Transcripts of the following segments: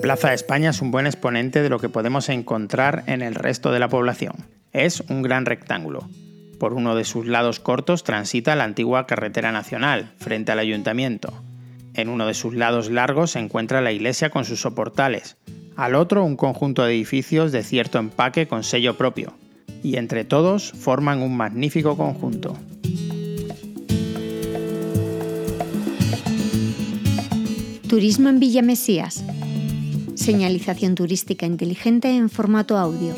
Plaza de España es un buen exponente de lo que podemos encontrar en el resto de la población. Es un gran rectángulo. Por uno de sus lados cortos transita la antigua carretera nacional, frente al ayuntamiento. En uno de sus lados largos se encuentra la iglesia con sus soportales. Al otro un conjunto de edificios de cierto empaque con sello propio. Y entre todos forman un magnífico conjunto. Turismo en Villa Mesías. Señalización turística inteligente en formato audio.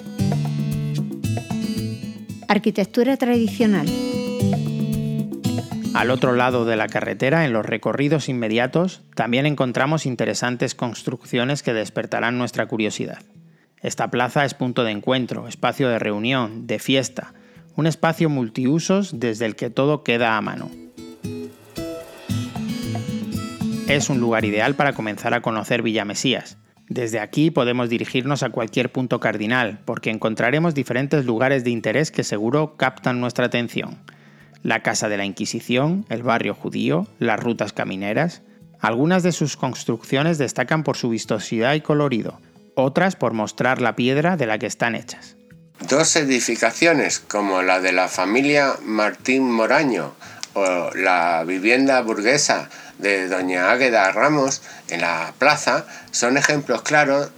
Arquitectura tradicional. Al otro lado de la carretera, en los recorridos inmediatos, también encontramos interesantes construcciones que despertarán nuestra curiosidad. Esta plaza es punto de encuentro, espacio de reunión, de fiesta, un espacio multiusos desde el que todo queda a mano. Es un lugar ideal para comenzar a conocer Villa Mesías. Desde aquí podemos dirigirnos a cualquier punto cardinal, porque encontraremos diferentes lugares de interés que seguro captan nuestra atención. La Casa de la Inquisición, el barrio judío, las rutas camineras. Algunas de sus construcciones destacan por su vistosidad y colorido, otras por mostrar la piedra de la que están hechas. Dos edificaciones como la de la familia Martín Moraño o la vivienda burguesa de doña Águeda Ramos en la plaza son ejemplos claros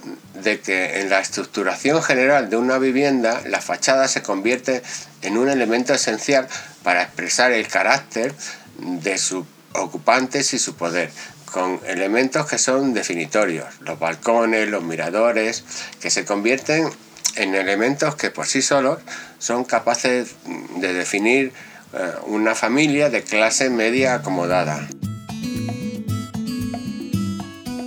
de que en la estructuración general de una vivienda la fachada se convierte en un elemento esencial para expresar el carácter de sus ocupantes y su poder, con elementos que son definitorios, los balcones, los miradores, que se convierten en elementos que por sí solos son capaces de definir eh, una familia de clase media acomodada.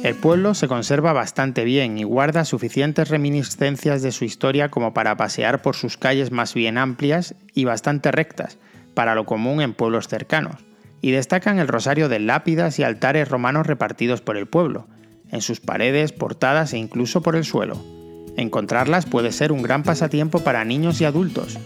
El pueblo se conserva bastante bien y guarda suficientes reminiscencias de su historia como para pasear por sus calles más bien amplias y bastante rectas, para lo común en pueblos cercanos, y destacan el rosario de lápidas y altares romanos repartidos por el pueblo, en sus paredes, portadas e incluso por el suelo. Encontrarlas puede ser un gran pasatiempo para niños y adultos.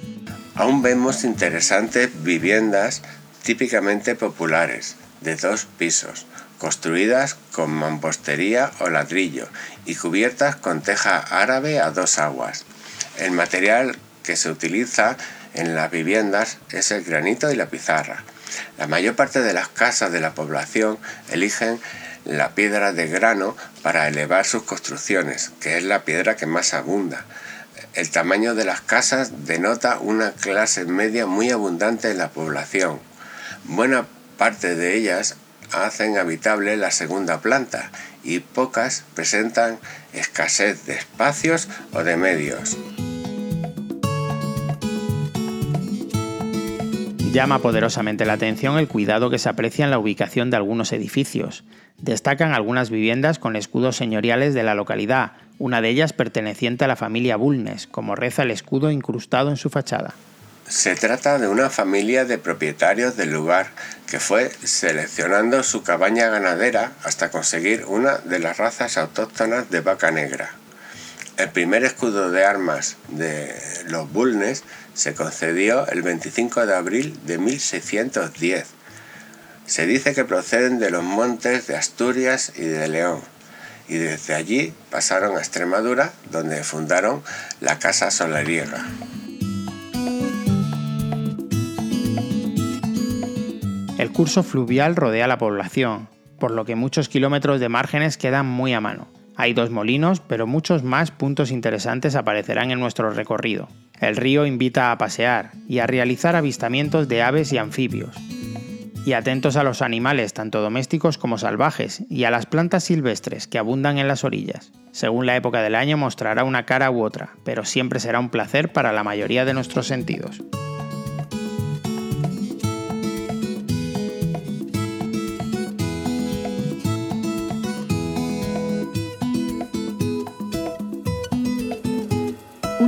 Aún vemos interesantes viviendas típicamente populares, de dos pisos, construidas con mampostería o ladrillo y cubiertas con teja árabe a dos aguas. El material que se utiliza en las viviendas es el granito y la pizarra. La mayor parte de las casas de la población eligen la piedra de grano para elevar sus construcciones, que es la piedra que más abunda. El tamaño de las casas denota una clase media muy abundante en la población. Buena parte de ellas hacen habitable la segunda planta y pocas presentan escasez de espacios o de medios. Llama poderosamente la atención el cuidado que se aprecia en la ubicación de algunos edificios. Destacan algunas viviendas con escudos señoriales de la localidad, una de ellas perteneciente a la familia Bulnes, como reza el escudo incrustado en su fachada. Se trata de una familia de propietarios del lugar que fue seleccionando su cabaña ganadera hasta conseguir una de las razas autóctonas de vaca negra. El primer escudo de armas de los Bulnes se concedió el 25 de abril de 1610. Se dice que proceden de los montes de Asturias y de León, y desde allí pasaron a Extremadura, donde fundaron la Casa Solariega. El curso fluvial rodea la población, por lo que muchos kilómetros de márgenes quedan muy a mano. Hay dos molinos, pero muchos más puntos interesantes aparecerán en nuestro recorrido. El río invita a pasear y a realizar avistamientos de aves y anfibios. Y atentos a los animales, tanto domésticos como salvajes, y a las plantas silvestres que abundan en las orillas. Según la época del año mostrará una cara u otra, pero siempre será un placer para la mayoría de nuestros sentidos.